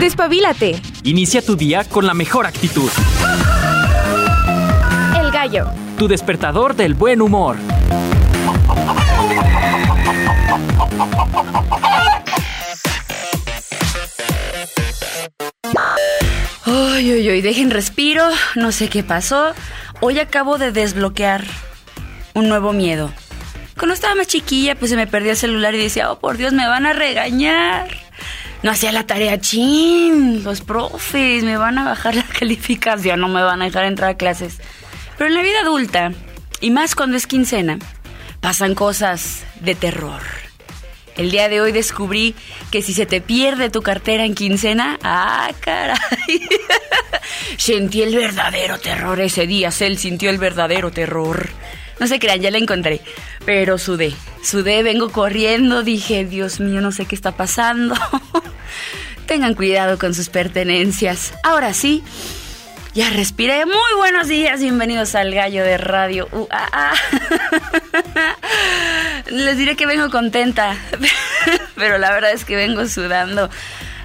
Despabilate. Inicia tu día con la mejor actitud. El gallo. Tu despertador del buen humor. Ay, ay, ay, dejen respiro, no sé qué pasó. Hoy acabo de desbloquear un nuevo miedo. Cuando estaba más chiquilla, pues se me perdía el celular y decía, oh, por Dios, me van a regañar. No hacía la tarea, chin, los profes me van a bajar la calificación, no me van a dejar entrar a clases. Pero en la vida adulta, y más cuando es quincena, pasan cosas de terror. El día de hoy descubrí que si se te pierde tu cartera en quincena, ¡ah, caray! Sentí el verdadero terror ese día, Cel sintió el verdadero terror. No se crean, ya la encontré, pero sudé. Sudé, vengo corriendo, dije, Dios mío, no sé qué está pasando. Tengan cuidado con sus pertenencias. Ahora sí, ya respiré. Muy buenos días, bienvenidos al Gallo de Radio. Uh. Les diré que vengo contenta, pero la verdad es que vengo sudando.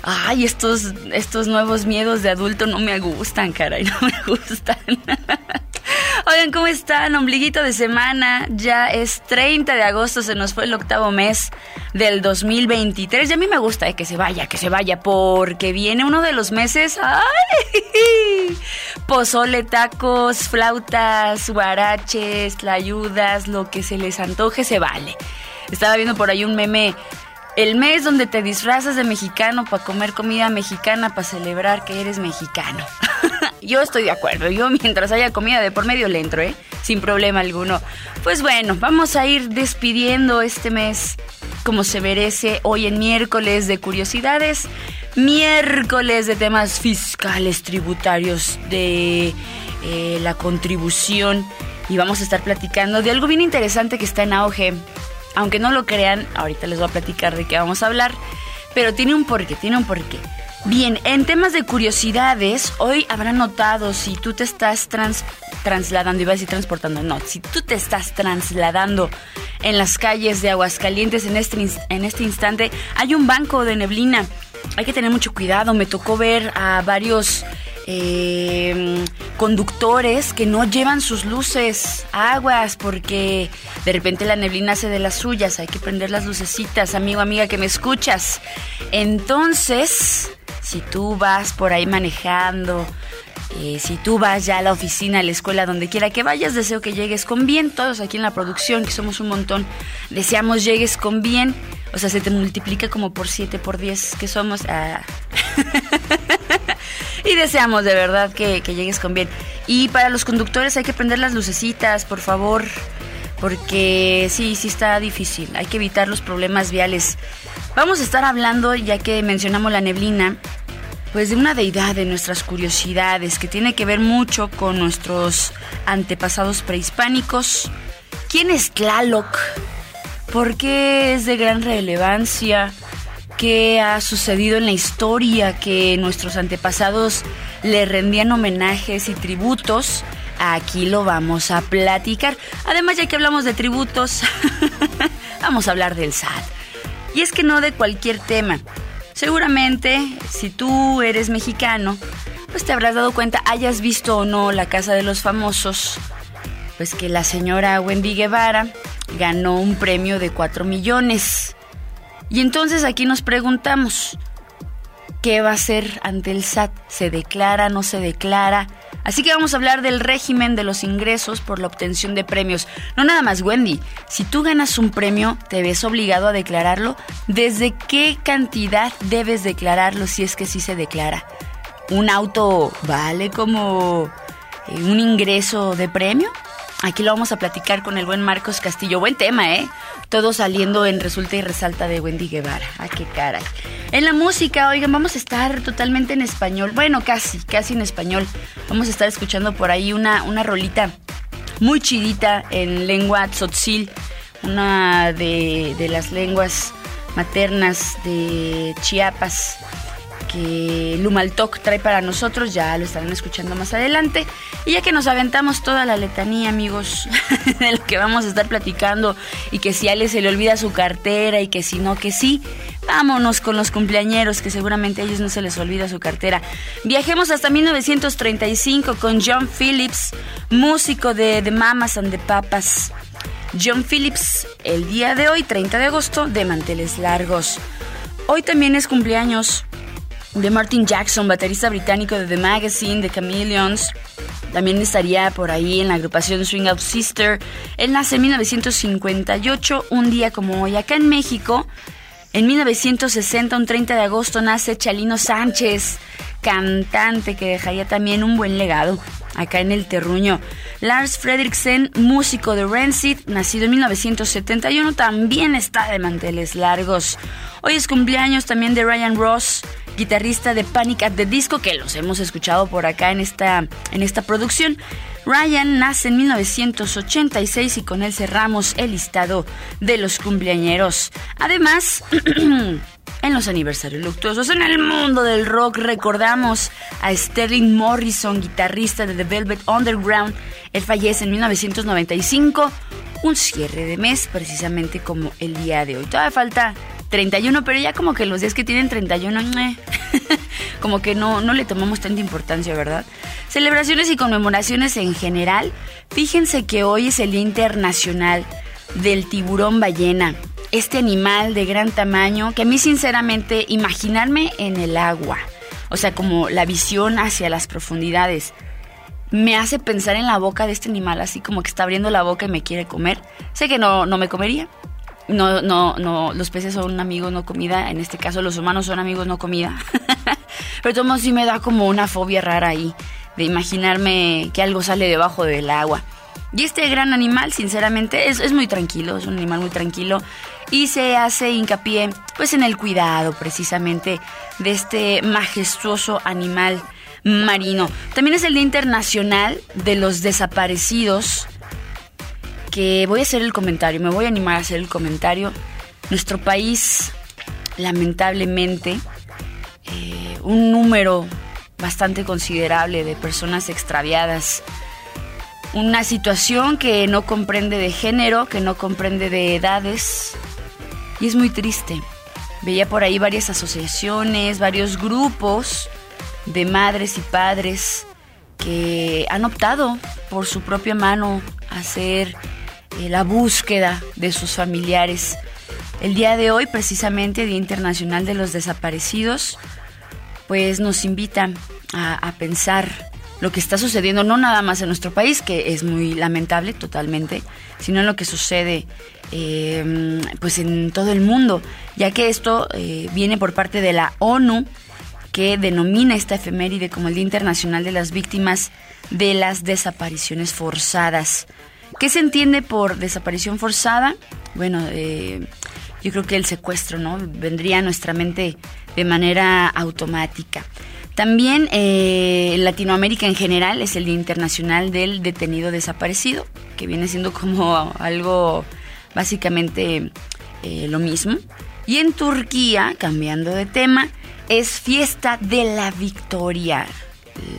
Ay, estos, estos nuevos miedos de adulto no me gustan, caray, no me gustan. Oigan, ¿cómo están? Ombliguito de semana. Ya es 30 de agosto, se nos fue el octavo mes del 2023. Y a mí me gusta eh, que se vaya, que se vaya, porque viene uno de los meses. ¡Ay! Pozole, tacos, flautas, guaraches, tlayudas, lo que se les antoje, se vale. Estaba viendo por ahí un meme el mes donde te disfrazas de mexicano para comer comida mexicana, para celebrar que eres mexicano. Yo estoy de acuerdo. Yo mientras haya comida de por medio le entro, ¿eh? Sin problema alguno. Pues bueno, vamos a ir despidiendo este mes como se merece hoy en miércoles de curiosidades. Miércoles de temas fiscales, tributarios, de eh, la contribución. Y vamos a estar platicando de algo bien interesante que está en auge. Aunque no lo crean, ahorita les voy a platicar de qué vamos a hablar. Pero tiene un porqué, tiene un porqué. Bien, en temas de curiosidades, hoy habrán notado si tú te estás trasladando, iba a decir transportando, no, si tú te estás trasladando en las calles de Aguascalientes en este, en este instante, hay un banco de neblina. Hay que tener mucho cuidado. Me tocó ver a varios eh, conductores que no llevan sus luces aguas porque de repente la neblina hace de las suyas. Hay que prender las lucecitas, amigo, amiga, que me escuchas. Entonces, si tú vas por ahí manejando, eh, si tú vas ya a la oficina, a la escuela, donde quiera que vayas, deseo que llegues con bien. Todos aquí en la producción, que somos un montón, deseamos llegues con bien. O sea, se te multiplica como por 7, por 10 que somos. Ah. y deseamos de verdad que, que llegues con bien. Y para los conductores hay que prender las lucecitas, por favor porque sí, sí está difícil. Hay que evitar los problemas viales. Vamos a estar hablando, ya que mencionamos la neblina, pues de una deidad de nuestras curiosidades que tiene que ver mucho con nuestros antepasados prehispánicos. ¿Quién es Tlaloc? ¿Por qué es de gran relevancia? ¿Qué ha sucedido en la historia que nuestros antepasados le rendían homenajes y tributos? Aquí lo vamos a platicar. Además, ya que hablamos de tributos, vamos a hablar del SAT. Y es que no de cualquier tema. Seguramente, si tú eres mexicano, pues te habrás dado cuenta, hayas visto o no la Casa de los Famosos, pues que la señora Wendy Guevara ganó un premio de 4 millones. Y entonces aquí nos preguntamos, ¿qué va a hacer ante el SAT? ¿Se declara, no se declara? Así que vamos a hablar del régimen de los ingresos por la obtención de premios. No nada más, Wendy. Si tú ganas un premio, te ves obligado a declararlo. ¿Desde qué cantidad debes declararlo si es que sí se declara? ¿Un auto vale como eh, un ingreso de premio? Aquí lo vamos a platicar con el buen Marcos Castillo. Buen tema, ¿eh? Todo saliendo en resulta y resalta de Wendy Guevara. ¡Ah, qué caray! En la música, oigan, vamos a estar totalmente en español. Bueno, casi, casi en español. Vamos a estar escuchando por ahí una, una rolita muy chidita en lengua tzotzil. Una de, de las lenguas maternas de Chiapas. Que Lumaltok trae para nosotros, ya lo estarán escuchando más adelante. Y ya que nos aventamos toda la letanía, amigos, de lo que vamos a estar platicando, y que si a Ale se le olvida su cartera y que si no, que sí, vámonos con los cumpleañeros, que seguramente a ellos no se les olvida su cartera. Viajemos hasta 1935 con John Phillips, músico de The Mamas and the Papas. John Phillips, el día de hoy, 30 de agosto, de manteles largos. Hoy también es cumpleaños de Martin Jackson, baterista británico de The Magazine, de Chameleons. También estaría por ahí en la agrupación Swing Out Sister. Él nace en 1958, un día como hoy. Acá en México, en 1960, un 30 de agosto, nace Chalino Sánchez, cantante que dejaría también un buen legado acá en el terruño. Lars Fredriksen, músico de Rancid, nacido en 1971, también está de manteles largos. Hoy es cumpleaños también de Ryan Ross, guitarrista de Panic at the Disco, que los hemos escuchado por acá en esta, en esta producción. Ryan nace en 1986 y con él cerramos el listado de los cumpleañeros. Además, en los aniversarios luctuosos en el mundo del rock recordamos a Sterling Morrison, guitarrista de The Velvet Underground. Él fallece en 1995, un cierre de mes precisamente como el día de hoy. Todavía falta 31, pero ya como que los días que tienen 31, como que no, no le tomamos tanta importancia, ¿verdad? Celebraciones y conmemoraciones en general. Fíjense que hoy es el Día Internacional del Tiburón Ballena. Este animal de gran tamaño que a mí sinceramente imaginarme en el agua, o sea, como la visión hacia las profundidades, me hace pensar en la boca de este animal, así como que está abriendo la boca y me quiere comer. Sé que no, no me comería, no, no, no, los peces son amigos, no comida. En este caso, los humanos son amigos, no comida. Pero todo sí me da como una fobia rara ahí, de imaginarme que algo sale debajo del agua. Y este gran animal, sinceramente, es, es, muy tranquilo, es un animal muy tranquilo. Y se hace hincapié, pues, en el cuidado, precisamente, de este majestuoso animal marino. También es el Día Internacional de los Desaparecidos que voy a hacer el comentario, me voy a animar a hacer el comentario. Nuestro país, lamentablemente, eh, un número bastante considerable de personas extraviadas. Una situación que no comprende de género, que no comprende de edades. Y es muy triste. Veía por ahí varias asociaciones, varios grupos de madres y padres que han optado por su propia mano hacer eh, la búsqueda de sus familiares. El día de hoy, precisamente, Día Internacional de los Desaparecidos, pues nos invita a, pensar lo que está sucediendo, no nada más en nuestro país, que es muy lamentable totalmente, sino en lo que sucede em, pues en todo el mundo, ya que esto eh, viene por parte de la ONU, que denomina esta efeméride como el Día Internacional de las Víctimas de las Desapariciones Forzadas. ¿Qué se entiende por desaparición forzada? Bueno, eh, yo creo que el secuestro, ¿no? Vendría a nuestra mente de manera automática. También eh, Latinoamérica en general es el Día Internacional del Detenido Desaparecido, que viene siendo como algo básicamente eh, lo mismo. Y en Turquía, cambiando de tema, es Fiesta de la Victoria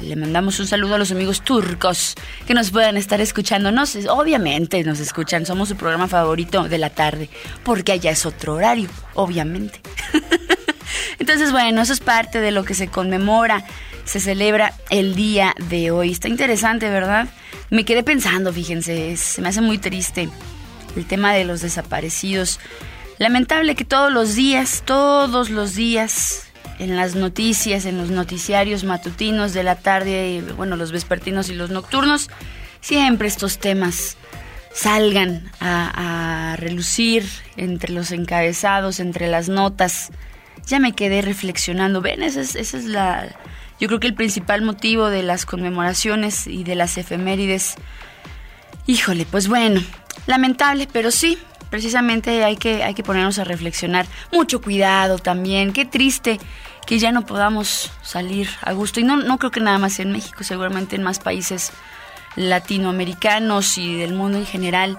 le mandamos un saludo a los amigos turcos que nos puedan estar escuchando. obviamente nos escuchan, somos su programa favorito de la tarde, porque allá es otro horario, obviamente. Entonces, bueno, eso es parte de lo que se conmemora, se celebra el día de hoy. Está interesante, ¿verdad? Me quedé pensando, fíjense, se me hace muy triste el tema de los desaparecidos. Lamentable que todos los días, todos los días, en las noticias, en los noticiarios matutinos de la tarde, bueno, los vespertinos y los nocturnos, siempre estos temas salgan a, relucir entre los encabezados, entre las notas. Ya me quedé reflexionando, ven, esa es, esa es la, yo creo que el principal motivo de las conmemoraciones y de las efemérides. Híjole, pues bueno, lamentable, pero sí, precisamente hay que, hay que ponernos a reflexionar. Mucho cuidado también, qué triste que ya no podamos salir a gusto. Y no, no creo que nada más en México, seguramente en más países latinoamericanos y del mundo en general,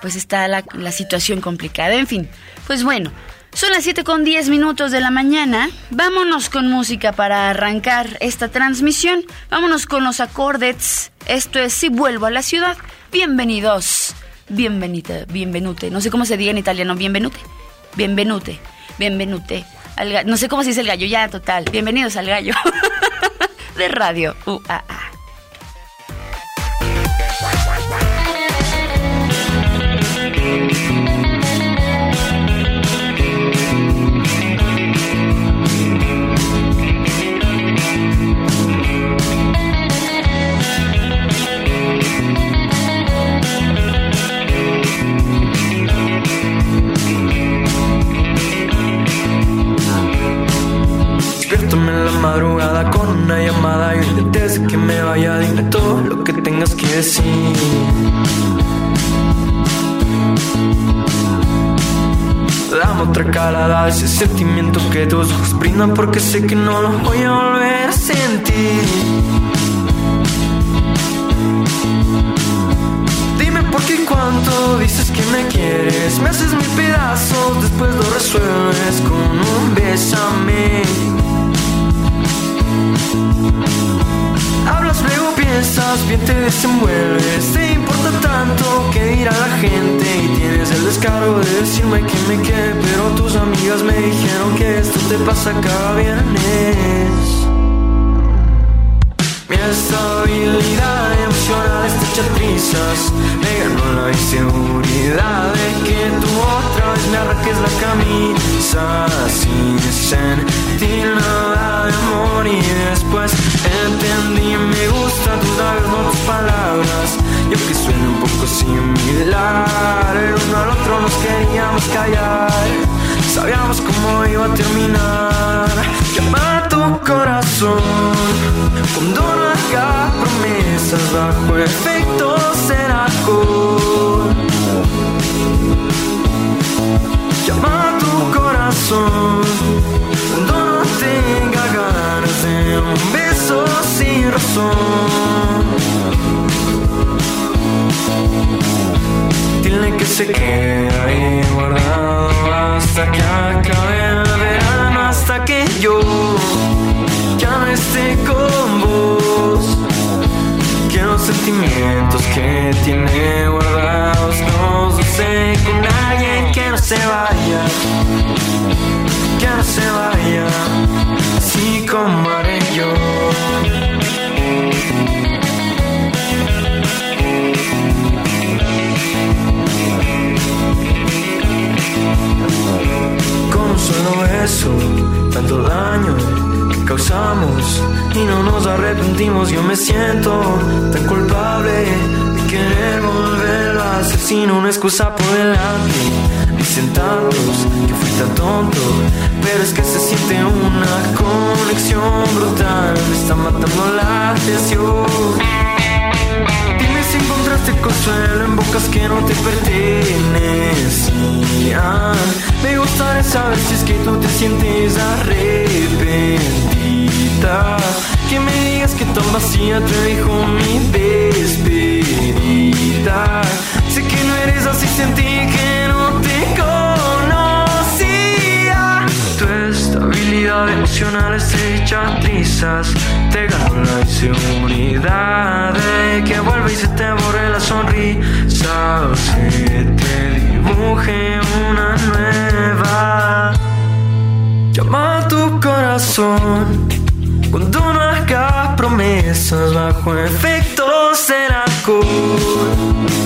pues está la, la situación complicada. En fin, pues bueno, Son las 7 con 10 minutos de la mañana. Vámonos con música para arrancar esta transmisión. Vámonos con los acordes. Esto es Si vuelvo a la ciudad. Bienvenidos. Bienvenida, bienvenute. No sé cómo se diga en italiano. Bienvenute. Bienvenute. Bienvenute. no sé cómo se dice el gallo. Ya, total. Bienvenidos al gallo. de radio UAA. Dame otra calada ese sentimiento que tus ojos brindan porque sé que no lo voy a volver a sentir. Dime por qué cuánto dices que me quieres, me haces mil pedazos, después lo resuelves con un bésame. Hablas, luego piensas, bien te desenvuelves. Te importa tanto que dirá la gente. Y tienes el descaro de decirme que me quede. Pero tus amigas me dijeron que esto te pasa cada viernes. Mi estabilidad emocional está hecha trizas. Me ganó la inseguridad de que tú otra vez me arranques la camisa sin sentir nada de amor y después entendí me gustan tus labios, palabras. Yo que suena un poco similar, el uno al otro nos queríamos callar. Sabíamos cómo iba a terminar. Llama tu corazón cuando no haga promesas bajo efecto será. Llama tu corazón cuando tenga ganas de un beso sin razón. Dile que se quede ahí guardado hasta que acabe el verano, hasta que yo ya no esté con vos. Que los sentimientos que tiene guardados no sé con alguien que no se vaya, se vaya, así como haré yo. Con solo beso, tanto daño que causamos y no nos arrepentimos. Yo me siento tan culpable de querer volver a asesino, una excusa por delante. Dicen tantos tonto, pero es que se siente una conexión brutal. Me está matando la atención. Dime si encontraste consuelo en bocas que no te pertenecían. Me gustaría saber si es que tú te sientes arrepentida. Que me digas que tan vacía te dijo mi despedida. Sé que no eres así, sentí que estabilidad emocional es hecha trizas. Te ganó la inseguridad de que vuelva y se te borre la sonrisa. O se te dibuje una nueva. Llama a tu corazón cuando no hagas promesas bajo efectos del alcohol.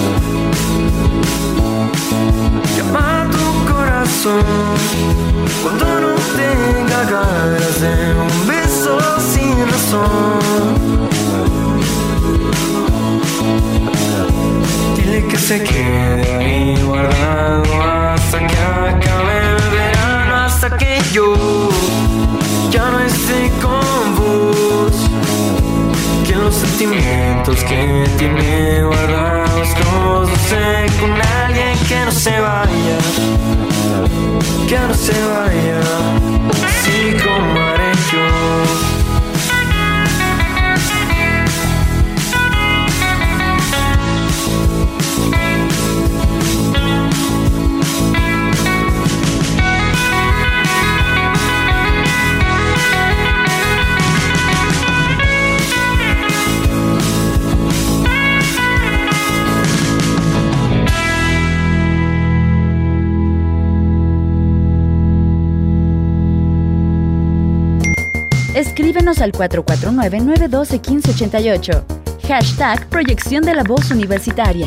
Al 449-912-1588. Hashtag Proyección de la Voz Universitaria.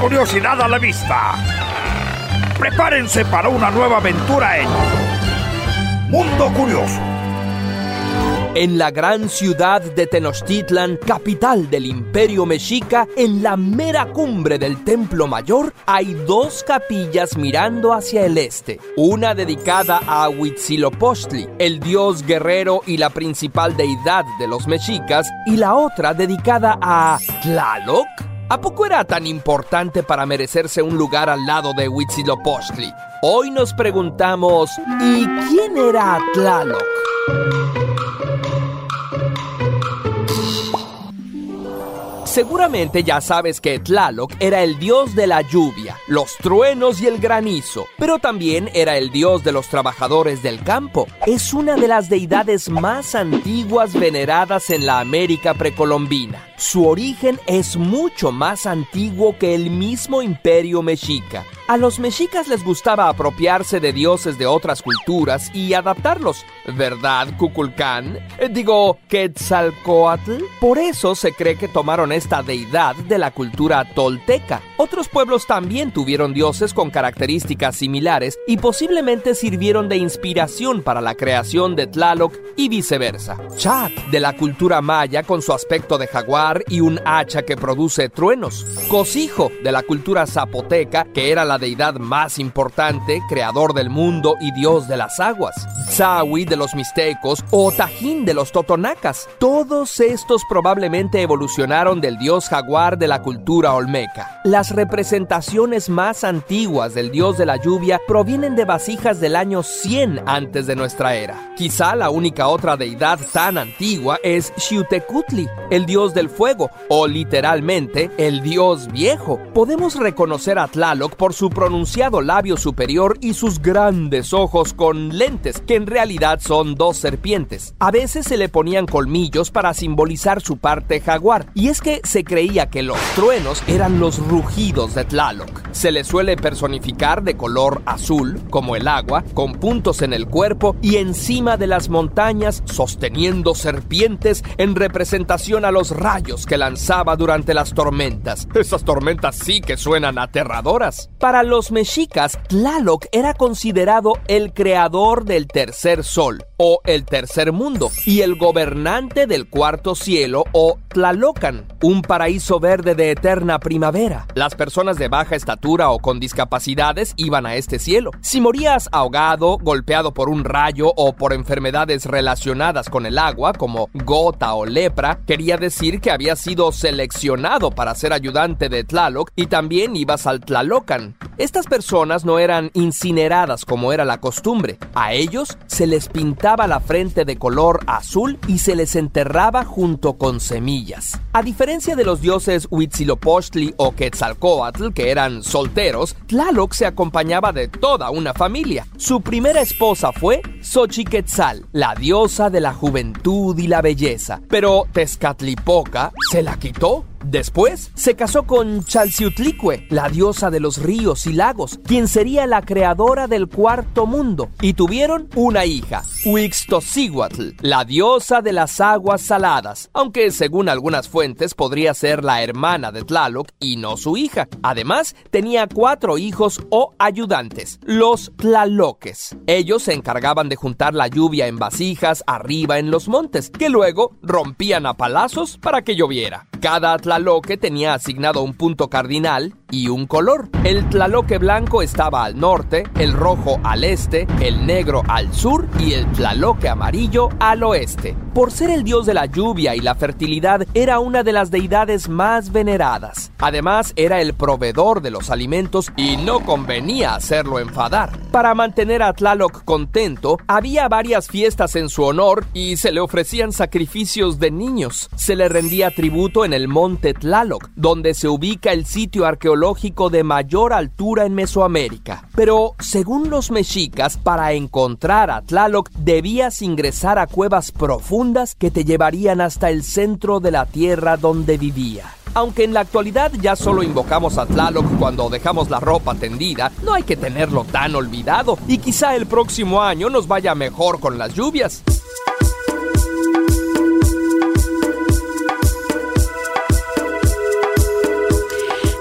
Curiosidad a la vista. Prepárense para una nueva aventura en Mundo Curioso. En la gran ciudad de Tenochtitlan, capital del imperio mexica, en la mera cumbre del templo mayor, hay dos capillas mirando hacia el este. Una dedicada a Huitzilopochtli, el dios guerrero y la principal deidad de los mexicas, y la otra dedicada a Tlaloc. ¿A poco era tan importante para merecerse un lugar al lado de Huitzilopochtli? Hoy nos preguntamos, ¿y quién era Tlaloc? Seguramente ya sabes que Tlaloc era el dios de la lluvia, los truenos y el granizo, pero también era el dios de los trabajadores del campo. Es una de las deidades más antiguas veneradas en la América precolombina. Su origen es mucho más antiguo que el mismo imperio mexica. A los mexicas les gustaba apropiarse de dioses de otras culturas y adaptarlos, ¿verdad, Cuculcán? Eh, digo, Quetzalcoatl. Por eso se cree que tomaron esta deidad de la cultura tolteca. Otros pueblos también tuvieron dioses con características similares y posiblemente sirvieron de inspiración para la creación de Tlaloc y viceversa. Chat, de la cultura maya con su aspecto de jaguar y un hacha que produce truenos. Cosijo, de la cultura zapoteca, que era la deidad más importante, creador del mundo y dios de las aguas. Zawi de los mixtecos o Tajín de los totonacas. Todos estos probablemente evolucionaron del dios jaguar de la cultura olmeca. Las representaciones más antiguas del dios de la lluvia provienen de vasijas del año 100 antes de nuestra era. Quizá la única otra deidad tan antigua es Xiutecutli, el dios del fuego, o literalmente el dios viejo. Podemos reconocer a Tlaloc por su pronunciado labio superior y sus grandes ojos con lentes, que en realidad son dos serpientes. A veces se le ponían colmillos para simbolizar su parte jaguar, y es que se creía que los truenos eran los rugidos de Tlaloc. Se le suele personificar de color azul, como el agua, con puntos en el cuerpo y encima de las montañas sosteniendo serpientes en representación a los rayos que lanzaba durante las tormentas. Esas tormentas sí que suenan aterradoras. Para los mexicas, Tlaloc era considerado el creador del tercer sol o el tercer mundo y el gobernante del cuarto cielo o Tlalocan, un paraíso verde de eterna primavera. Las personas de baja estatura o con discapacidades iban a este cielo. Si morías ahogado, golpeado por un rayo o por enfermedades relacionadas con el agua, como gota o lepra, quería decir que había sido seleccionado para ser ayudante de Tlaloc y también ibas al Tlalocan. Estas personas no eran incineradas como era la costumbre. A ellos se les pintaba la frente de color azul y se les enterraba junto con semillas. A diferencia de los dioses Huitzilopochtli o Quetzalcoatl, que eran solteros, Tlaloc se acompañaba de toda una familia. Su primera esposa fue Xochiquetzal, la diosa de la juventud y la belleza. Pero Tezcatlipoca se la quitó Después se casó con Chalciutlicue, la diosa de los ríos y lagos, quien sería la creadora del cuarto mundo, y tuvieron una hija, Huixtocíhuatl, la diosa de las aguas saladas, aunque según algunas fuentes podría ser la hermana de Tlaloc y no su hija. Además, tenía cuatro hijos o ayudantes, los Tlaloques. Ellos se encargaban de juntar la lluvia en vasijas arriba en los montes, que luego rompían a palazos para que lloviera. Cada Tlaloque tenía asignado un punto cardinal y un color. El Tlaloque blanco estaba al norte, el rojo al este, el negro al sur y el Tlaloque amarillo al oeste. Por ser el dios de la lluvia y la fertilidad, era una de las deidades más veneradas. Además, era el proveedor de los alimentos y no convenía hacerlo enfadar. Para mantener a Tlaloc contento, había varias fiestas en su honor y se le ofrecían sacrificios de niños. Se le rendía tributo en el monte Tlaloc, donde se ubica el sitio arqueológico de mayor altura en Mesoamérica. Pero, según los mexicas, para encontrar a Tlaloc debías ingresar a cuevas profundas que te llevarían hasta el centro de la tierra donde vivía. Aunque en la actualidad ya solo invocamos a Tlaloc cuando dejamos la ropa tendida, no hay que tenerlo tan olvidado y quizá el próximo año nos vaya mejor con las lluvias.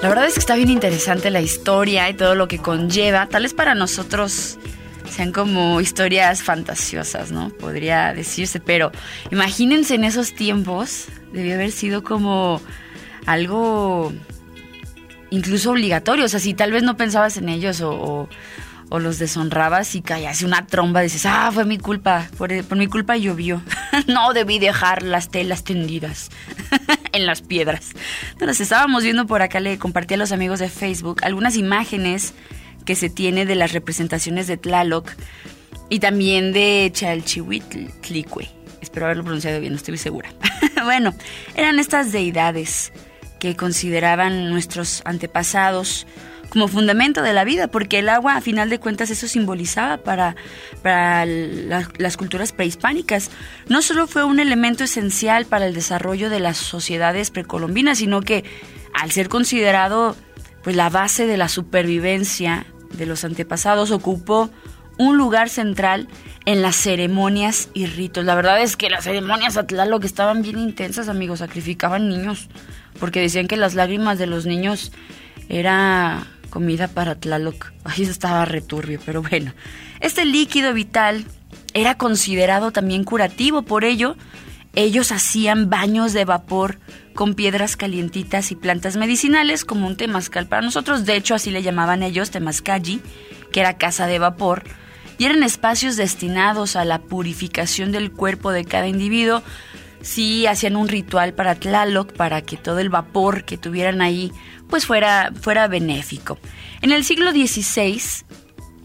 La verdad es que está bien interesante la historia y todo lo que conlleva. Tal vez para nosotros sean como historias fantasiosas, ¿no? Podría decirse, pero imagínense en esos tiempos, debió haber sido como algo incluso obligatorio. O sea, si tal vez no pensabas en ellos o, los deshonrabas y caías una tromba, dices, ah, fue mi culpa, por mi culpa llovió. no debí dejar las telas tendidas en las piedras. Entonces estábamos viendo por acá, le compartí a los amigos de Facebook algunas imágenes que se tiene de las representaciones de Tlaloc y también de Chalchihuitlicue. Espero haberlo pronunciado bien, no estoy segura. bueno, eran estas deidades que consideraban nuestros antepasados como fundamento de la vida, porque el agua, a final de cuentas, eso simbolizaba para, para las culturas prehispánicas. No solo fue un elemento esencial para el desarrollo de las sociedades precolombinas, sino que al ser considerado pues la base de la supervivencia de los antepasados, ocupó un lugar central en las ceremonias y ritos. La verdad es que las ceremonias a que estaban bien intensas, amigos, sacrificaban niños, porque decían que las lágrimas de los niños era comida para Tlaloc. Ahí estaba returbio, pero bueno. Este líquido vital era considerado también curativo, por ello ellos hacían baños de vapor con piedras calientitas y plantas medicinales como un temazcal para nosotros. De hecho, así le llamaban ellos temazcalli, que era casa de vapor. Y eran espacios destinados a la purificación del cuerpo de cada individuo. Sí, hacían un ritual para Tlaloc, para que todo el vapor que tuvieran ahí, pues fuera, fuera benéfico. En el siglo XVI,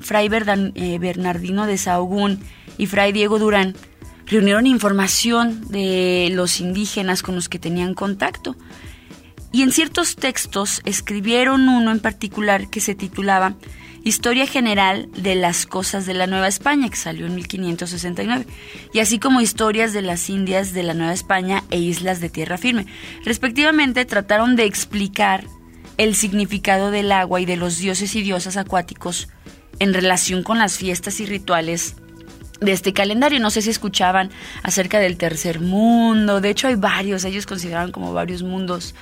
Fray eh, Bernardino de Sahagún y Fray Diego Durán reunieron información de los indígenas con los que tenían contacto. Y en ciertos textos escribieron uno en particular que se titulaba Historia General de las Cosas de la Nueva España, que salió en 1569, y así como Historias de las Indias de la Nueva España e Islas de Tierra Firme. Respectivamente, trataron de explicar el significado del agua y de los dioses y diosas acuáticos en relación con las fiestas y rituales de este calendario. No sé si escuchaban acerca del tercer mundo. De hecho, hay varios. Ellos consideraban como varios mundos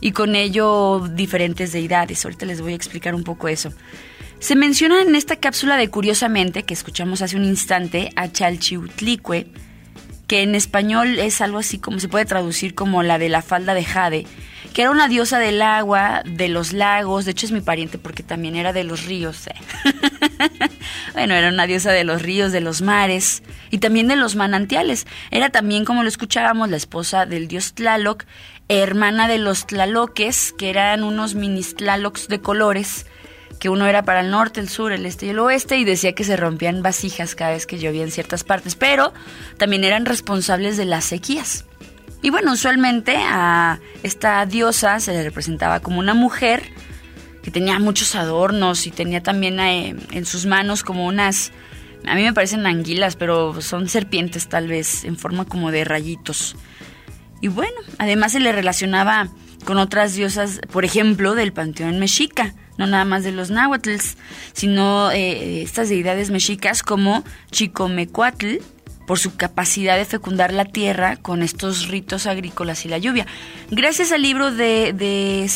y con ello diferentes deidades. Ahorita les voy a explicar un poco eso. Se menciona en esta cápsula de Curiosamente, que escuchamos hace un instante, a Chalchiutlicue, que en español es algo así como se puede traducir como la de la falda de Jade, que era una diosa del agua, de los lagos, de hecho es mi pariente porque también era de los ríos. ¿eh? bueno, era una diosa de los ríos, de los mares y también de los manantiales. Era también, como lo escuchábamos, la esposa del dios Tlaloc, hermana de los Tlaloques, que eran unos mini Tlalocs de colores, que uno era para el norte, el sur, el este y el oeste, y decía que se rompían vasijas cada vez que llovía en ciertas partes, pero también eran responsables de las sequías. Y bueno, usualmente a esta diosa se le representaba como una mujer que tenía muchos adornos y tenía también eh, en sus manos como unas, a mí me parecen anguilas, pero son serpientes tal vez, en forma como de rayitos. Y bueno, además se le relacionaba con otras diosas, por ejemplo, del panteón mexica, no nada más de los náhuatls, sino eh, estas deidades mexicas como Chicomecuatl, por su capacidad de fecundar la tierra con estos ritos agrícolas y la lluvia. Gracias al libro de, de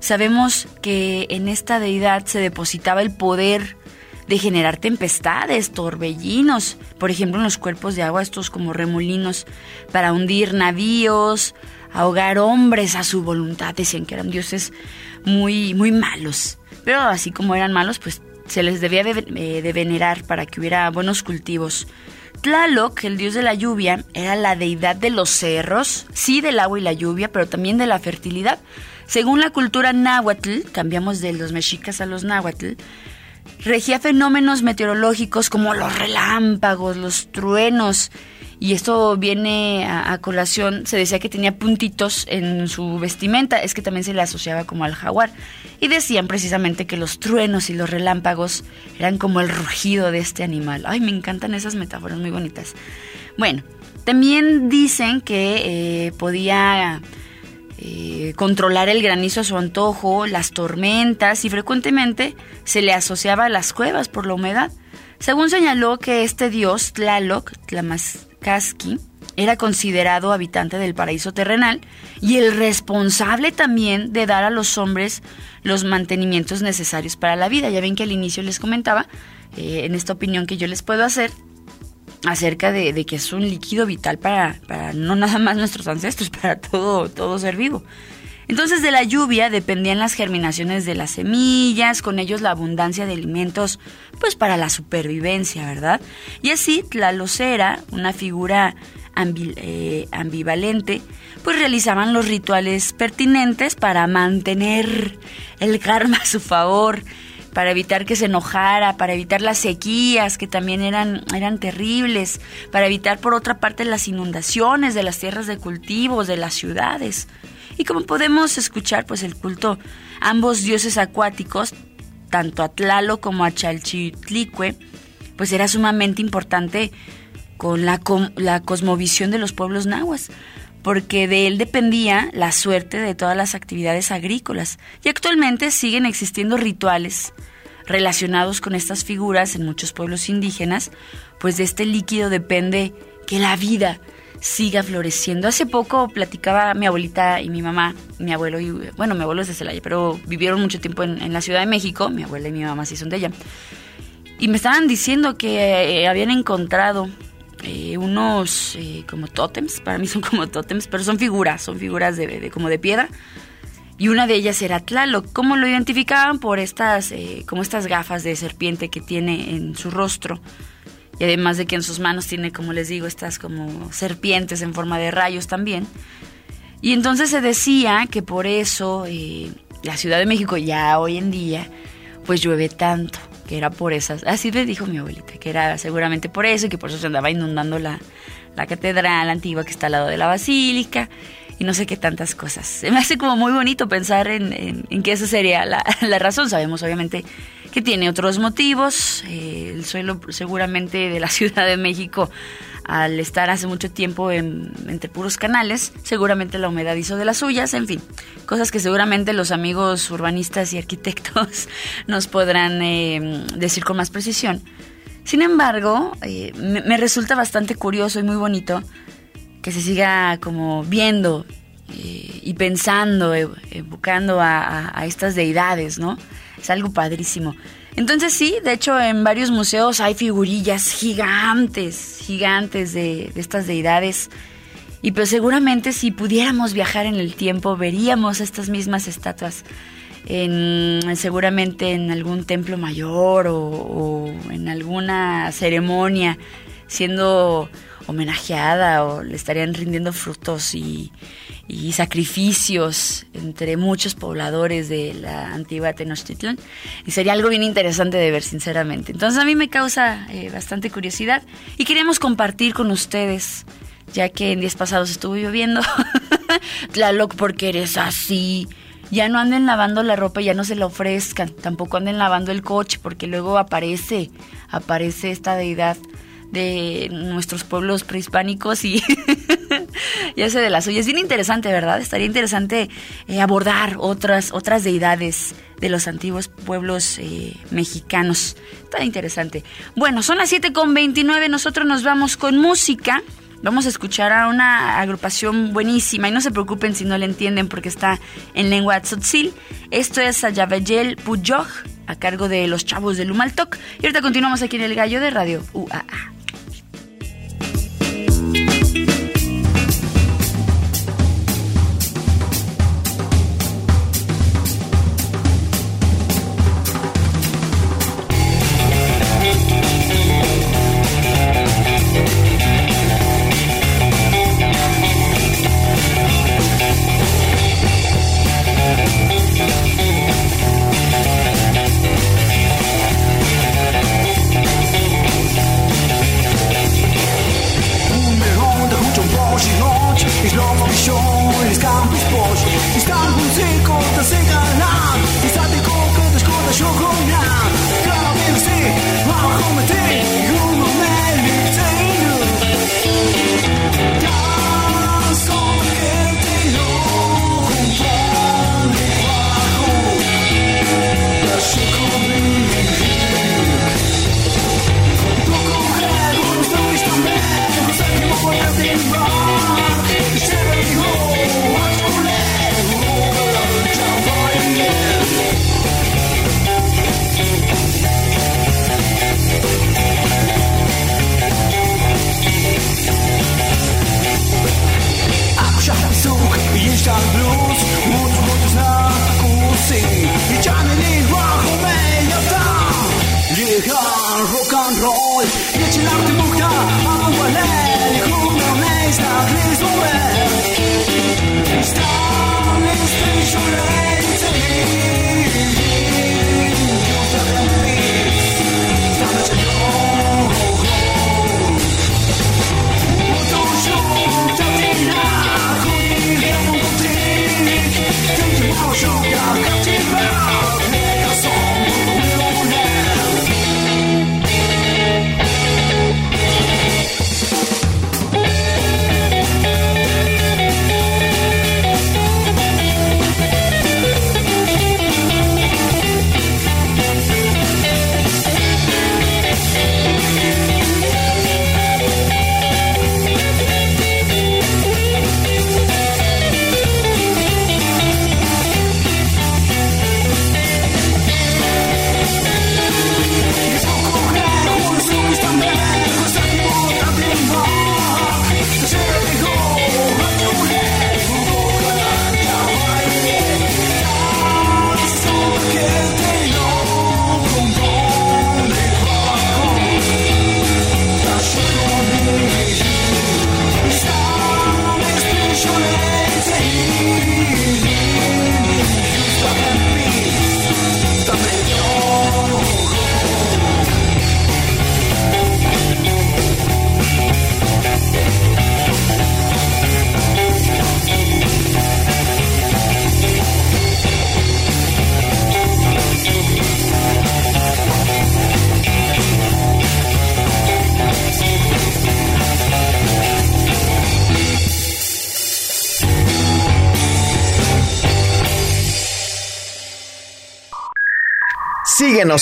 sabemos que en esta deidad se depositaba el poder de generar tempestades, torbellinos, por ejemplo en los cuerpos de agua, estos como remolinos, para hundir navíos, ahogar hombres a su voluntad. Decían que eran dioses muy, muy malos. Pero así como eran malos, pues se les debía de, eh, de venerar para que hubiera buenos cultivos. Tlaloc, el dios de la lluvia, era la deidad de los cerros, sí del agua y la lluvia, pero también de la fertilidad. Según la cultura náhuatl, cambiamos de los mexicas a los náhuatl, regía fenómenos meteorológicos como los relámpagos, los truenos, y esto viene a, colación, se decía que tenía puntitos en su vestimenta, es que también se le asociaba como al jaguar. Y decían precisamente que los truenos y los relámpagos eran como el rugido de este animal. Ay, me encantan esas metáforas muy bonitas. Bueno, también dicen que eh, podía eh, controlar el granizo a su antojo, las tormentas y frecuentemente se le asociaba a las cuevas por la humedad. Según señaló que este dios, Tlaloc, Era considerado habitante del paraíso terrenal y el responsable también de dar a los hombres los mantenimientos necesarios para la vida. Ya ven que al inicio les comentaba, eh, en esta opinión que yo les puedo hacer, acerca de, que es un líquido vital para, para, no nada más nuestros ancestros, para todo, todo ser vivo. Entonces de la lluvia dependían las germinaciones de las semillas, con ellos la abundancia de alimentos, pues para la supervivencia, ¿verdad? Y así Tlalocera, una figura eh, ambivalente, pues realizaban los rituales pertinentes para mantener el karma a su favor, para evitar que se enojara, para evitar las sequías que también eran, eran terribles, para evitar por otra parte las inundaciones de las tierras de cultivos, de las ciudades. Y como podemos escuchar, pues el culto ambos dioses acuáticos, tanto a Tlalo como a Chalchitlicue, pues era sumamente importante con la, la cosmovisión de los pueblos nahuas, porque de él dependía la suerte de todas las actividades agrícolas. Y actualmente siguen existiendo rituales relacionados con estas figuras en muchos pueblos indígenas, pues de este líquido depende que la vida siga floreciendo. Hace poco platicaba mi abuelita y mi mamá, mi abuelo y, bueno, mi abuelo es de Celaya, pero vivieron mucho tiempo en, la Ciudad de México, mi abuela y mi mamá sí son de ella, y me estaban diciendo que eh, habían encontrado eh, unos eh, como tótems, para mí son como tótems, pero son figuras, son figuras de, como de piedra. Y una de ellas era Tlaloc. ¿Cómo lo identificaban? Por estas, eh, como estas gafas de serpiente que tiene en su rostro. Y además de que en sus manos tiene, como les digo, estas como serpientes en forma de rayos también. Y entonces se decía que por eso la Ciudad de México ya hoy en día pues llueve tanto que era por esas, así le dijo mi abuelita, que era seguramente por eso y que por eso se andaba inundando la, la catedral antigua que está al lado de la basílica y no sé qué tantas cosas. Se me hace como muy bonito pensar en, en, que esa sería la, la, razón. Sabemos obviamente que tiene otros motivos. Eh, el suelo seguramente de la Ciudad de México al estar hace mucho tiempo entre puros canales, seguramente la humedad hizo de las suyas, en fin, cosas que seguramente los amigos urbanistas y arquitectos nos podrán eh, decir con más precisión. Sin embargo, eh, me, resulta bastante curioso y muy bonito que se siga como viendo eh, y pensando, evocando a, estas deidades, ¿no? Es algo padrísimo. Entonces sí, de hecho en varios museos hay figurillas gigantes, gigantes de, estas deidades. Y pues seguramente si pudiéramos viajar en el tiempo veríamos estas mismas estatuas en, seguramente en algún templo mayor o en alguna ceremonia siendo homenajeada o le estarían rindiendo frutos y, sacrificios entre muchos pobladores de la antigua Tenochtitlan. Y sería algo bien interesante de ver, sinceramente. Entonces a mí me causa eh, bastante curiosidad y queremos compartir con ustedes, ya que en días pasados estuvo lloviendo, Tlaloc, porque eres así. Ya no anden lavando la ropa, ya no se la ofrezcan. Tampoco anden lavando el coche, porque luego aparece, aparece esta deidad de nuestros pueblos prehispánicos y ya sé de las suyas. Es bien interesante, ¿verdad? Estaría interesante eh, abordar otras, otras deidades de los antiguos pueblos eh, mexicanos. Está interesante. Bueno, son las 7.29, nosotros nos vamos con música. Vamos a escuchar a una agrupación buenísima y no se preocupen si no la entienden porque está en lengua tzotzil. Esto es Ayabeyel Puyoj a cargo de los chavos de Lumaltok. Y ahorita continuamos aquí en el gallo de Radio UAA.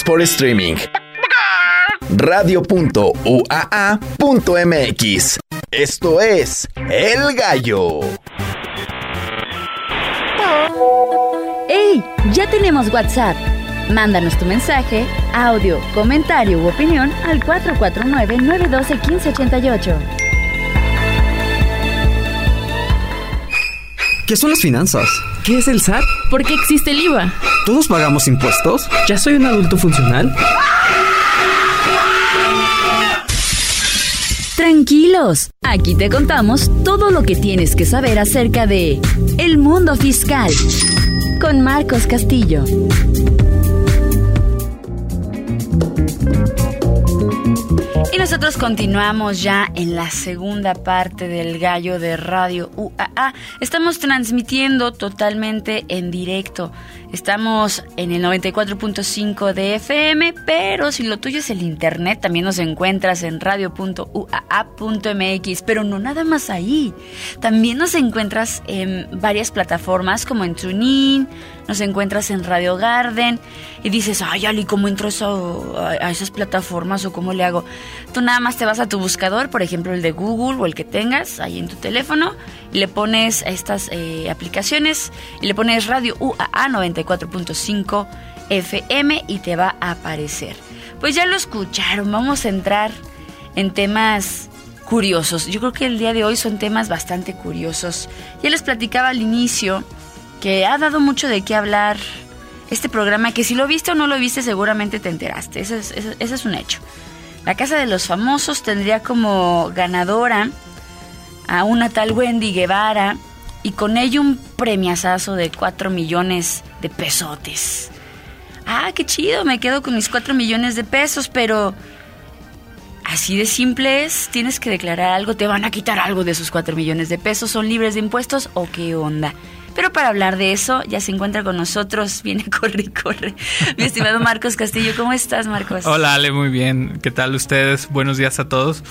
Por streaming. Radio.uaa.mx. Esto es El Gallo. ¡Hey! Ya tenemos WhatsApp. Mándanos tu mensaje, audio, comentario u opinión al 449-912-1588. ¿Qué son las finanzas? ¿Qué es el SAT? ¿Por qué existe el IVA? ¿Todos pagamos impuestos? ¿Ya soy un adulto funcional? Tranquilos, aquí te contamos todo lo que tienes que saber acerca de el mundo fiscal con Marcos Castillo. Y nosotros continuamos ya en la segunda parte del gallo de Radio UAA. Estamos transmitiendo totalmente en directo. Estamos en el 94.5 de FM, pero si lo tuyo es el internet, también nos encuentras en radio.uaa.mx, pero no nada más ahí. También nos encuentras en varias plataformas como en TuneIn, nos encuentras en Radio Garden y dices, ay, Ali, ¿cómo entro eso- a, esas plataformas o cómo le hago? Tú nada más te vas a tu buscador, por ejemplo el de Google o el que tengas ahí en tu teléfono, y le pones a estas eh, aplicaciones y le pones Radio UAA 94.5 FM y te va a aparecer. Pues ya lo escucharon, vamos a entrar en temas curiosos. Yo creo que el día de hoy son temas bastante curiosos. Ya les platicaba al inicio que ha dado mucho de qué hablar este programa, que si lo viste o no lo viste seguramente te enteraste, ese es, un hecho. La Casa de los Famosos tendría como ganadora a una tal Wendy Guevara y con ello un premiazazo de 4 millones de pesotes. Ah, qué chido, me quedo con mis 4 millones de pesos, pero así de simple es, tienes que declarar algo, te van a quitar algo de esos 4 millones de pesos, son libres de impuestos o qué onda. Pero para hablar de eso, ya se encuentra con nosotros, viene, corre, y corre. Mi estimado Marcos Castillo, ¿cómo estás, Marcos? Hola Ale, muy bien. ¿Qué tal ustedes? Buenos días a todos.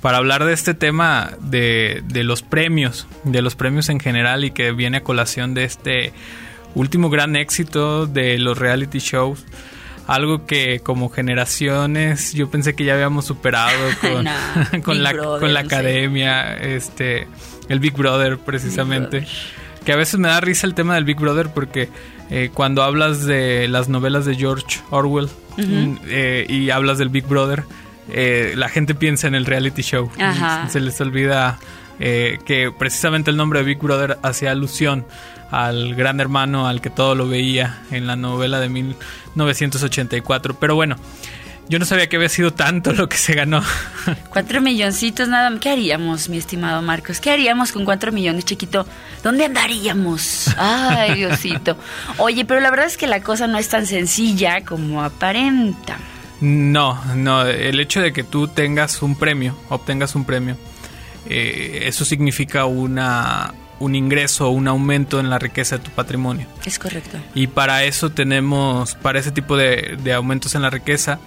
Para hablar de este tema de, de los premios, de los premios en general y que viene a colación de este último gran éxito de los reality shows. Algo que como generaciones yo pensé que ya habíamos superado con, No, con, Big la, Brother, con la academia, este, el Big Brother precisamente. Que a veces me da risa el tema del Big Brother porque eh, cuando hablas de las novelas de George Orwell mm, eh, y hablas del Big Brother, eh, la gente piensa en el reality show. Ajá. Se les olvida que precisamente el nombre de Big Brother hacía alusión al gran hermano al que todo lo veía en la novela de 1984. Pero bueno, yo no sabía que había sido tanto lo que se ganó. Cuatro milloncitos nada más. ¿Qué haríamos, mi estimado Marcos? ¿Qué haríamos con cuatro millones, chiquito? ¿Dónde andaríamos? Ay, Diosito. Oye, pero la verdad es que la cosa no es tan sencilla como aparenta. No, no, el hecho de que tú tengas un premio, obtengas un premio, eh, eso significa una, un ingreso, un aumento en la riqueza de tu patrimonio. Es correcto. Y para eso tenemos, para ese tipo de, de aumentos en la riqueza,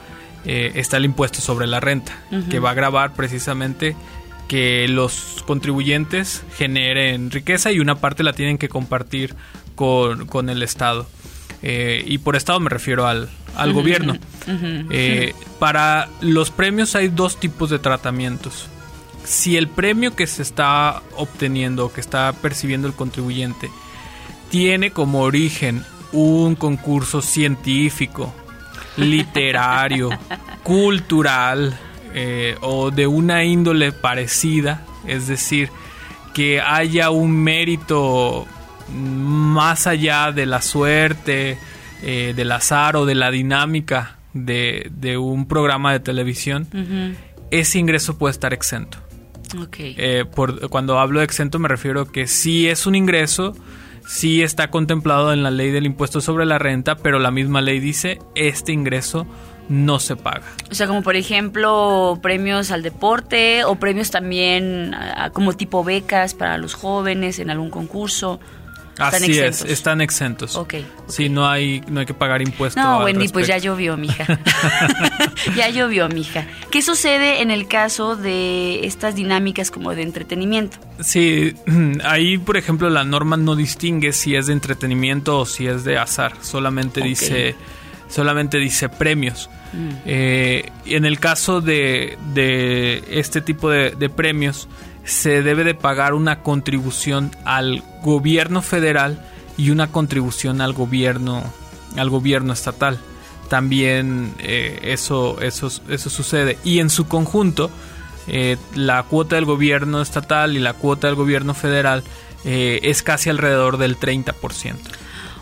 eh, está el impuesto sobre la renta, que va a grabar precisamente que los contribuyentes generen riqueza y una parte la tienen que compartir con, con el Estado. Eh, y por Estado me refiero al, al gobierno. Eh, para los premios hay dos tipos de tratamientos. Si el premio que se está obteniendo que está percibiendo el contribuyente tiene como origen un concurso científico, literario, cultural eh, o de una índole parecida, es decir, que haya un mérito más allá de la suerte, eh, del azar o de la dinámica de, de un programa de televisión, ese ingreso puede estar exento. Eh, por, cuando hablo de exento me refiero que sí es un ingreso, sí está contemplado en la ley del impuesto sobre la renta, pero la misma ley dice este ingreso no se paga. O sea, como por ejemplo premios al deporte o premios también como tipo becas para los jóvenes en algún concurso. Están Así exentos. es, están exentos. Ok, Sí, no hay, no hay que pagar impuesto. No, Wendy, pues ya llovió, mija. ya llovió, mija. ¿Qué sucede en el caso de estas dinámicas como de entretenimiento? Sí, ahí por ejemplo la norma no distingue si es de entretenimiento o si es de azar, solamente dice solamente dice premios. Mm. Eh, en el caso de, de este tipo de, de premios, se debe de pagar una contribución al gobierno federal y una contribución al gobierno al gobierno estatal también eh, eso eso eso sucede y en su conjunto eh, la cuota del gobierno estatal y la cuota del gobierno federal eh, es casi alrededor del 30%.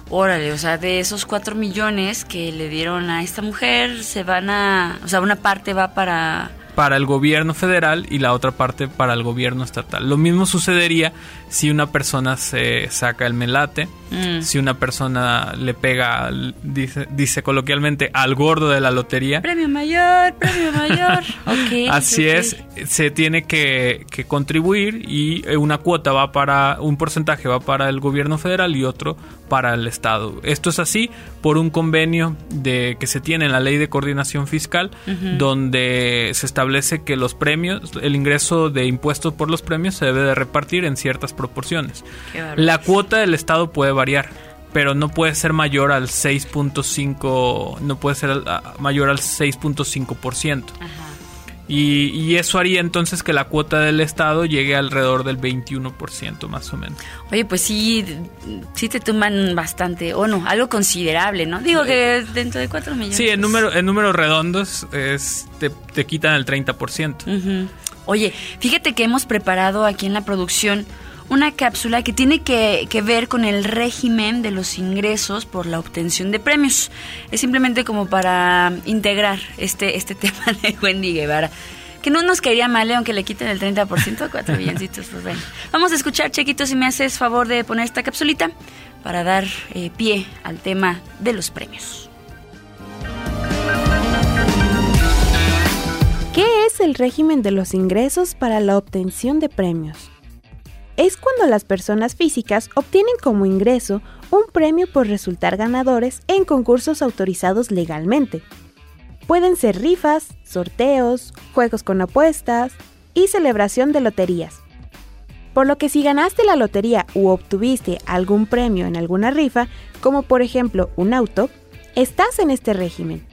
Órale, o sea, de esos 4 millones que le dieron a esta mujer, se van a... O sea, una parte va para... Para el gobierno federal y la otra parte para el gobierno estatal. Lo mismo sucedería si una persona se saca el melate, Mm. si una persona le pega, dice, dice coloquialmente, al gordo de la lotería. Premio mayor, premio mayor. Así es, se tiene que, que contribuir y eh, una cuota va para, un porcentaje va para el gobierno federal y otro para el Estado. Esto es así por un convenio de que se tiene en la ley de coordinación fiscal, donde se establece que los premios, el ingreso de impuestos por los premios se debe de repartir en ciertas proporciones. La cuota del Estado puede variar, pero no puede ser mayor al 6.5, no puede ser mayor al 6.5%. Y, y eso haría entonces que la cuota del Estado llegue alrededor del 21% más o menos. Oye, pues sí, sí te toman bastante, o no, algo considerable, ¿no? Digo que dentro de 4 millones. Sí, en, número, en números redondos es, te, te quitan el 30%. Ujú. Oye, fíjate que hemos preparado aquí en la producción una cápsula que tiene que, que ver con el régimen de los ingresos por la obtención de premios. Es simplemente como para integrar este, este tema de Wendy Guevara. Que no nos caería mal, ¿eh? aunque le quiten el 30% a cuatro milloncitos. Pues bueno. Vamos a escuchar, Chequito, si me haces favor de poner esta capsulita para dar eh, pie al tema de los premios. ¿Qué es el régimen de los ingresos para la obtención de premios? Es cuando las personas físicas obtienen como ingreso un premio por resultar ganadores en concursos autorizados legalmente. Pueden ser rifas, sorteos, juegos con apuestas y celebración de loterías. Por lo que si ganaste la lotería u obtuviste algún premio en alguna rifa, como por ejemplo un auto, estás en este régimen.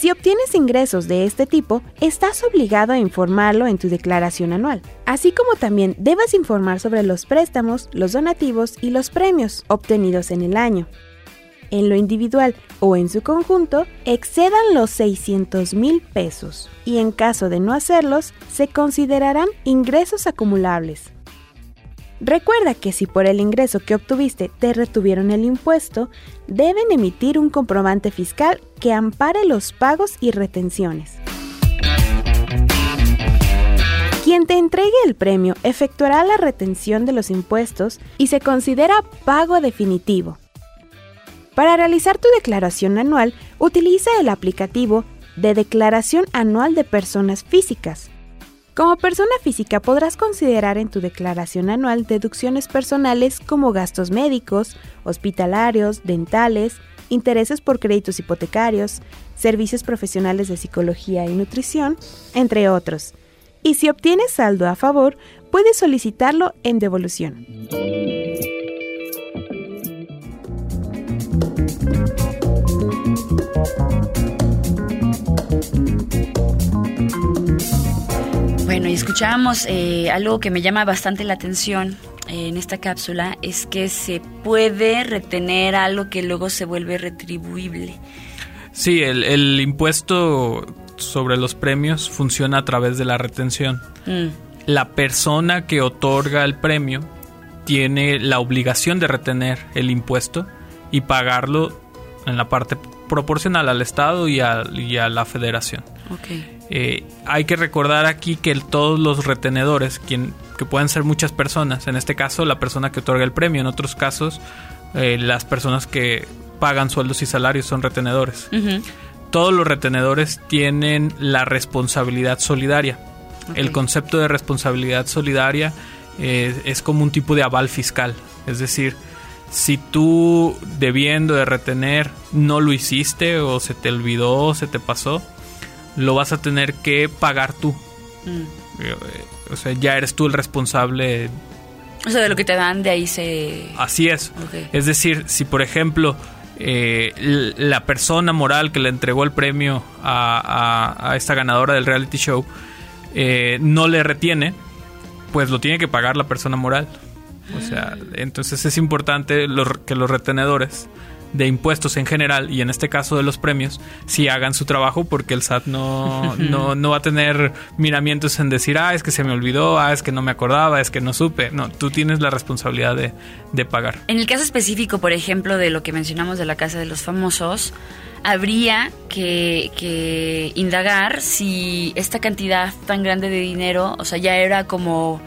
Si obtienes ingresos de este tipo, estás obligado a informarlo en tu declaración anual, así como también debes informar sobre los préstamos, los donativos y los premios obtenidos en el año. En lo individual o en su conjunto, excedan los 600 mil pesos y en caso de no hacerlos, se considerarán ingresos acumulables. Recuerda que si por el ingreso que obtuviste te retuvieron el impuesto, deben emitir un comprobante fiscal que ampare los pagos y retenciones. Quien te entregue el premio efectuará la retención de los impuestos y se considera pago definitivo. Para realizar tu declaración anual, utiliza el aplicativo de Declaración Anual de Personas Físicas. Como persona física podrás considerar en tu declaración anual deducciones personales como gastos médicos, hospitalarios, dentales, intereses por créditos hipotecarios, servicios profesionales de psicología y nutrición, entre otros. Y si obtienes saldo a favor, puedes solicitarlo en devolución. Bueno, y escuchábamos eh, algo que me llama bastante la atención eh, en esta cápsula, es que se puede retener algo que luego se vuelve retribuible. Sí, el, el impuesto sobre los premios funciona a través de la retención. Mm, La persona que otorga el premio tiene la obligación de retener el impuesto y pagarlo en la parte proporcional al Estado y a, y a la Federación. ok. Eh, hay que recordar aquí que el- todos los retenedores, quien, que pueden ser muchas personas, en este caso la persona que otorga el premio, en otros casos eh, las personas que pagan sueldos y salarios son retenedores. Todos los retenedores tienen la responsabilidad solidaria. El concepto de responsabilidad solidaria eh, es como un tipo de aval fiscal. Es decir, si tú debiendo de retener no lo hiciste o se te olvidó o se te pasó, lo vas a tener que pagar tú. Mm. Eh, O sea, ya eres tú el responsable. O sea, de lo que te dan, de ahí se... Así es. Es decir, si por ejemplo eh, la persona moral que le entregó el premio a, a- a esta ganadora del reality show eh, no le retiene, pues lo tiene que pagar la persona moral. O sea, entonces es importante los- que los retenedores de impuestos en general y en este caso de los premios sí hagan su trabajo porque el SAT no, no, no va a tener miramientos en decir ah es que se me olvidó, ah es que no me acordaba, es que no supe. No, tú tienes la responsabilidad de, de pagar. En el caso específico, por ejemplo, de lo que mencionamos de la Casa de los Famosos, habría que, que indagar si esta cantidad tan grande de dinero, o sea, ya era como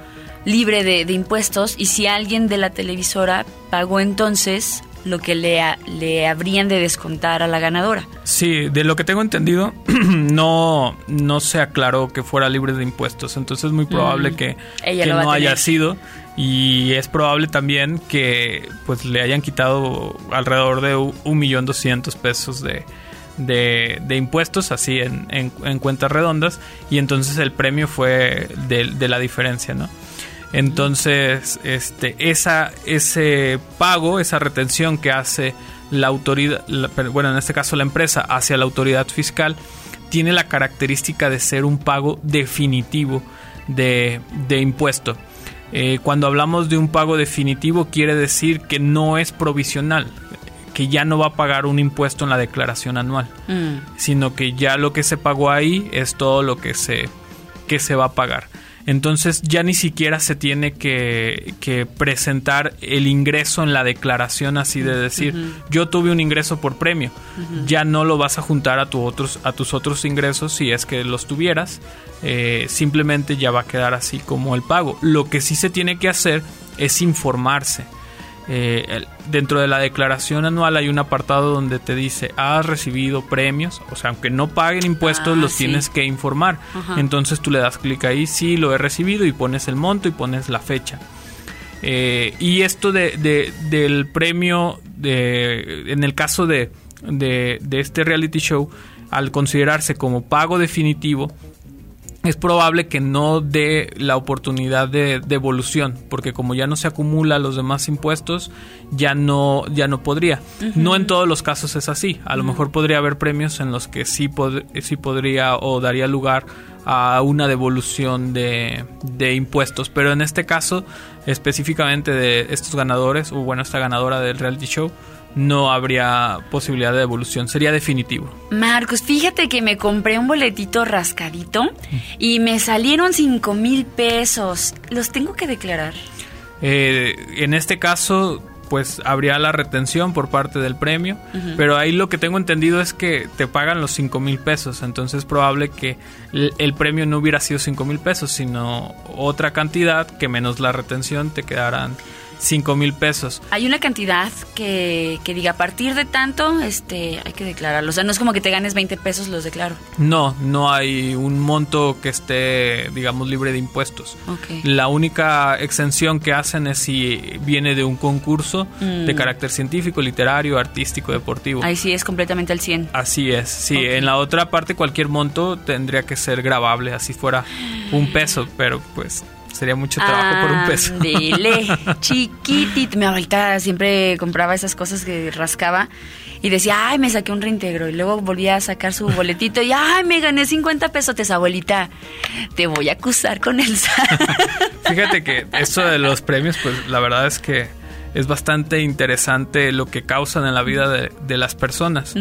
libre de, de impuestos y si alguien de la televisora pagó entonces lo que le, ha- le habrían de descontar a la ganadora. Sí, de lo que tengo entendido, no, no se aclaró que fuera libre de impuestos. Entonces es muy probable Mm. que, Ella que a no haya sido. Y es probable también que pues le hayan quitado alrededor de un millón doscientos pesos de, de, de impuestos, así en, en- en cuentas redondas. Y entonces el premio fue de, de la diferencia, ¿no? Entonces, este, esa, ese pago, esa retención que hace la autoridad, la- bueno, en este caso la empresa, hacia la autoridad fiscal, tiene la característica de ser un pago definitivo de, de impuesto. Eh, cuando hablamos de un pago definitivo, quiere decir que no es provisional, que ya no va a pagar un impuesto en la declaración anual sino que ya lo que se pagó ahí es todo lo que se, que se va a pagar. Entonces ya ni siquiera se tiene que, que presentar el ingreso en la declaración así de decir yo tuve un ingreso por premio. Ya no lo vas a juntar a, tu otros, a tus otros ingresos si es que los tuvieras. Eh, simplemente ya va a quedar así como el pago. Lo que sí se tiene que hacer es informarse. Eh, dentro de la declaración anual hay un apartado donde te dice has recibido premios, o sea, aunque no paguen impuestos, Ah, los sí. tienes que informar. Ajá. Entonces tú le das clic ahí, sí, lo he recibido y pones el monto y pones la fecha. Eh, y esto de, de- del premio, de, en el caso de, de este reality show, al considerarse como pago definitivo, es probable que no dé la oportunidad de devolución, porque como ya no se acumula los demás impuestos, ya no, ya no podría. No en todos los casos es así. A lo mejor podría haber premios en los que sí, pod- sí podría o daría lugar a una devolución de, de impuestos. Pero en este caso, específicamente de estos ganadores, o bueno, esta ganadora del reality show, no habría posibilidad de devolución. Sería definitivo. Marcos, fíjate que me compré un boletito rascadito y me salieron 5 mil pesos. ¿Los tengo que declarar? Eh, en este caso, pues habría la retención por parte del premio, pero ahí lo que tengo entendido es que te pagan los 5 mil pesos, entonces es probable que el, el premio no hubiera sido 5 mil pesos, sino otra cantidad que menos la retención te quedarán 5 mil pesos. Hay una cantidad que, que diga a partir de tanto, este, hay que declararlo. O sea, no es como que te ganes 20 pesos, los declaro. No, no hay un monto que esté, digamos, libre de impuestos. Ok. La única exención que hacen es si viene de un concurso Mm. de carácter científico, literario, artístico, deportivo. Ahí sí es completamente al 100. Así es, sí. En la otra parte cualquier monto tendría que ser grabable, así fuera un peso, pero pues sería mucho trabajo por un peso. Ándele, chiquitito. Mi abuelita siempre compraba esas cosas que rascaba y decía, ay, me saqué un reintegro. Y luego volvía a sacar su boletito y, ay, me gané 50 pesos. Abuelita, te voy a acusar con el SAT. Fíjate que esto de los premios, pues la verdad es que es bastante interesante lo que causan en la vida de, de las personas.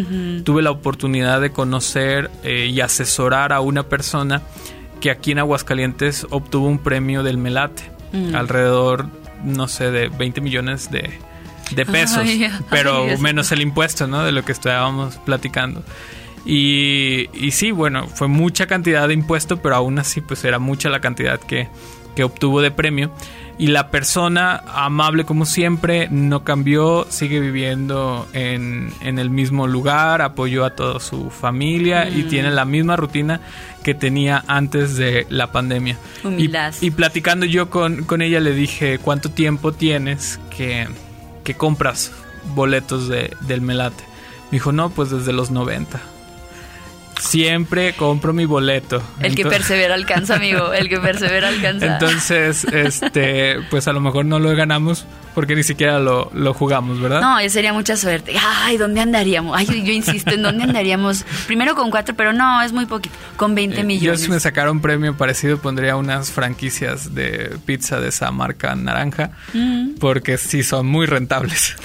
Tuve la oportunidad de conocer eh, y asesorar a una persona que aquí en Aguascalientes obtuvo un premio del Melate, Mm. alrededor, no sé, de 20 millones de, de pesos, Ay, pero menos el impuesto, ¿no? De lo que estábamos platicando. Y, y sí, bueno, fue mucha cantidad de impuesto, pero aún así pues era mucha la cantidad que, que obtuvo de premio. Y la persona, amable como siempre, no cambió, sigue viviendo en, en el mismo lugar, apoyó a toda su familia y Mm. tiene la misma rutina que tenía antes de la pandemia. Humildad. Y, y platicando yo con, con ella le dije, ¿cuánto tiempo tienes que, que compras boletos de, del Melate? Me dijo, no, pues desde los 90. Siempre compro mi boleto. El que persevera alcanza, amigo. El que persevera alcanza. Entonces, este, pues a lo mejor no lo ganamos porque ni siquiera lo, lo jugamos, ¿verdad? No, sería mucha suerte. Ay, ¿dónde andaríamos? Ay, yo insisto, ¿en dónde andaríamos? Primero con cuatro, pero no, es muy poquito. Con 20 Eh, millones. Yo si me sacara un premio parecido pondría unas franquicias de pizza de esa marca naranja Mm. porque sí son muy rentables.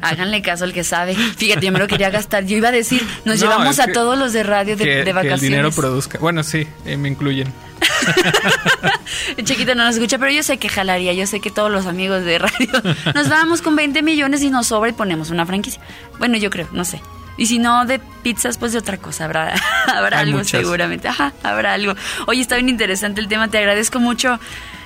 Háganle caso al que sabe. Fíjate, yo me lo quería gastar. Yo iba a decir, nos No, llevamos a que- todos los de radio de, que, de que vacaciones. el dinero produzca. Bueno, sí, eh, me incluyen. El chiquito no nos escucha, pero yo sé que jalaría. Yo sé que todos los amigos de radio nos vamos con 20 millones y nos sobra y ponemos una franquicia. Bueno, yo creo, no sé. Y si no de pizzas, pues de otra cosa. Habrá, habrá Hay algo muchas. seguramente. Ajá, habrá algo. Oye, está bien interesante el tema. Te agradezco mucho.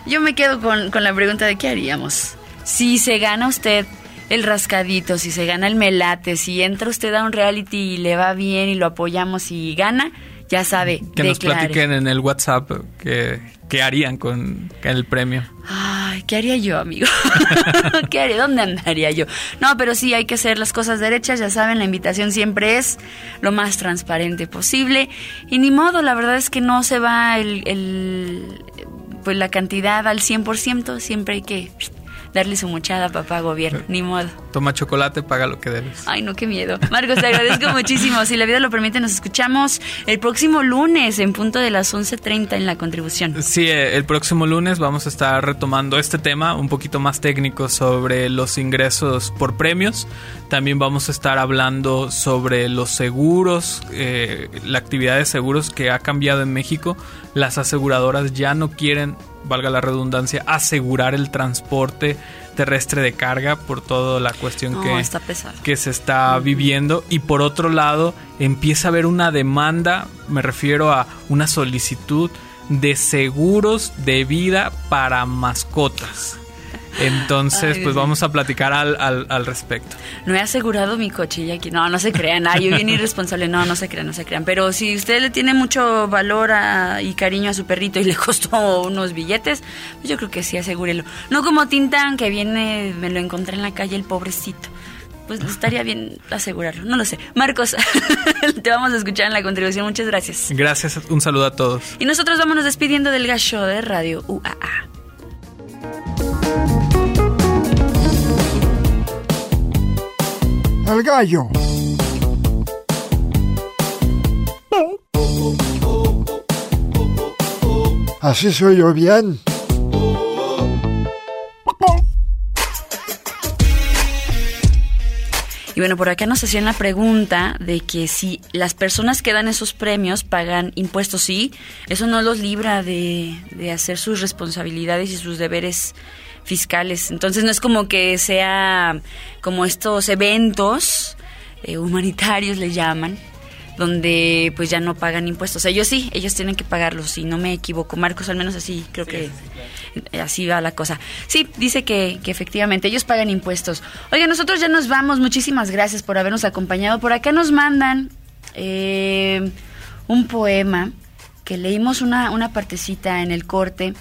Yo me quedo con, con la pregunta de qué haríamos. Si se gana usted el rascadito, si se gana el melate, si entra usted a un reality y le va bien y lo apoyamos y gana, ya sabe, Que nos platiquen en el WhatsApp qué harían con el premio. Ay, ¿qué haría yo, amigo? ¿Qué haría? ¿Dónde andaría yo? No, pero sí hay que hacer las cosas derechas, ya saben, la invitación siempre es lo más transparente posible. Y ni modo, la verdad es que no se va el, el- pues la cantidad al 100%, siempre hay que darle su mochada a papá gobierno, ni modo. Toma chocolate, paga lo que debes. Ay, no, qué miedo. Marcos, te agradezco muchísimo. Si la vida lo permite, nos escuchamos el próximo lunes en punto de las 11.30 en la contribución. Sí, eh, el próximo lunes vamos a estar retomando este tema un poquito más técnico sobre los ingresos por premios. También vamos a estar hablando sobre los seguros, eh, la actividad de seguros que ha cambiado en México. Las aseguradoras ya no quieren, valga la redundancia, asegurar el transporte terrestre de carga por toda la cuestión No, que, que se está viviendo. Y por otro lado empieza a haber una demanda, me refiero a una solicitud de seguros de vida para mascotas. Entonces, Ay, pues vamos a platicar al, al, al respecto. No he asegurado mi coche y aquí. No, no se crean. Ay, yo bien irresponsable. No, no se crean, no se crean. Pero si usted le tiene mucho valor a- y cariño a su perrito y le costó unos billetes, pues yo creo que sí, asegúrelo. No como Tintán, que viene, me lo encontré en la calle, el pobrecito. Pues estaría bien asegurarlo. No lo sé. Marcos, te vamos a escuchar en la contribución. Muchas gracias. Gracias, un saludo a todos. Y nosotros vámonos despidiendo del gacho de Radio UAA. El gallo. Así soy yo bien. Y bueno, por acá nos hacían la pregunta de que si las personas que dan esos premios pagan impuestos, sí, eso no los libra de, de hacer sus responsabilidades y sus deberes fiscales. Entonces no es como que sea como estos eventos eh, humanitarios le llaman, donde pues ya no pagan impuestos. Ellos sí, ellos tienen que pagarlos, si no me equivoco. Marcos, al menos así creo que eh, así va la cosa. Sí, dice que, que efectivamente ellos pagan impuestos. Oiga, nosotros ya nos vamos. Muchísimas gracias por habernos acompañado. Por acá nos mandan eh, un poema que leímos una, una partecita en el corte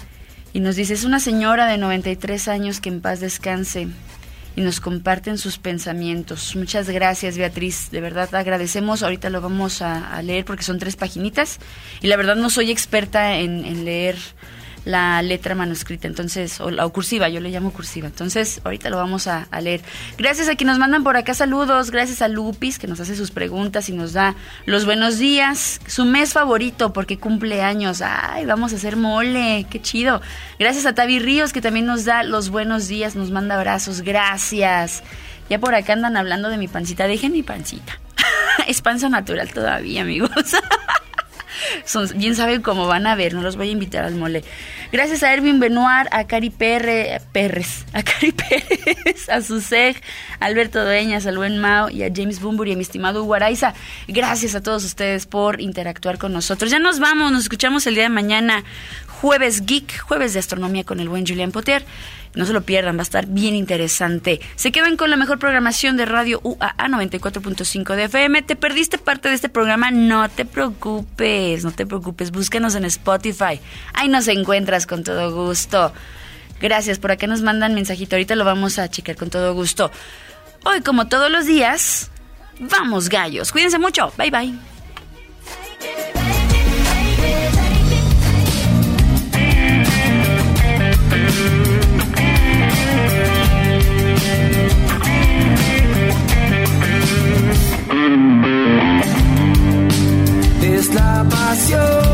y nos dice, es una señora de 93 años que en paz descanse y nos comparten sus pensamientos. Muchas gracias, Beatriz. De verdad agradecemos. Ahorita lo vamos a, leer porque son tres paginitas. Y la verdad no soy experta en leer la letra manuscrita, entonces, o o cursiva, yo le llamo cursiva. Entonces, ahorita lo vamos a, a leer. Gracias a quienes nos mandan por acá saludos, gracias a Lupis, que nos hace sus preguntas y nos da los buenos días, su mes favorito, porque cumple años. Ay, vamos a hacer mole, qué chido. Gracias a Tavi Ríos, que también nos da los buenos días, nos manda abrazos, gracias. Ya por acá andan hablando de mi pancita, dejen mi pancita. es panza natural todavía, amigos. Bien saben cómo van a ver, no los voy a invitar al mole. Gracias a Erwin Benoit, a Cari Perre, Perres, a Cari Pérez, a Suseg, a Alberto Dueñas, al buen Mao y a James Bumburi, a mi estimado Hugo Araiza. Gracias a todos ustedes por interactuar con nosotros. Ya nos vamos, nos escuchamos el día de mañana, jueves geek, jueves de astronomía con el buen Julián Potier. No se lo pierdan, va a estar bien interesante. Se quedan con la mejor programación de Radio UAA 94.5 de FM. ¿Te perdiste parte de este programa? No te preocupes, no te preocupes. Búscanos en Spotify. Ahí nos encuentras con todo gusto. Gracias, por acá nos mandan mensajito. Ahorita lo vamos a checar con todo gusto. Hoy, como todos los días, vamos gallos. Cuídense mucho. Bye bye. canción.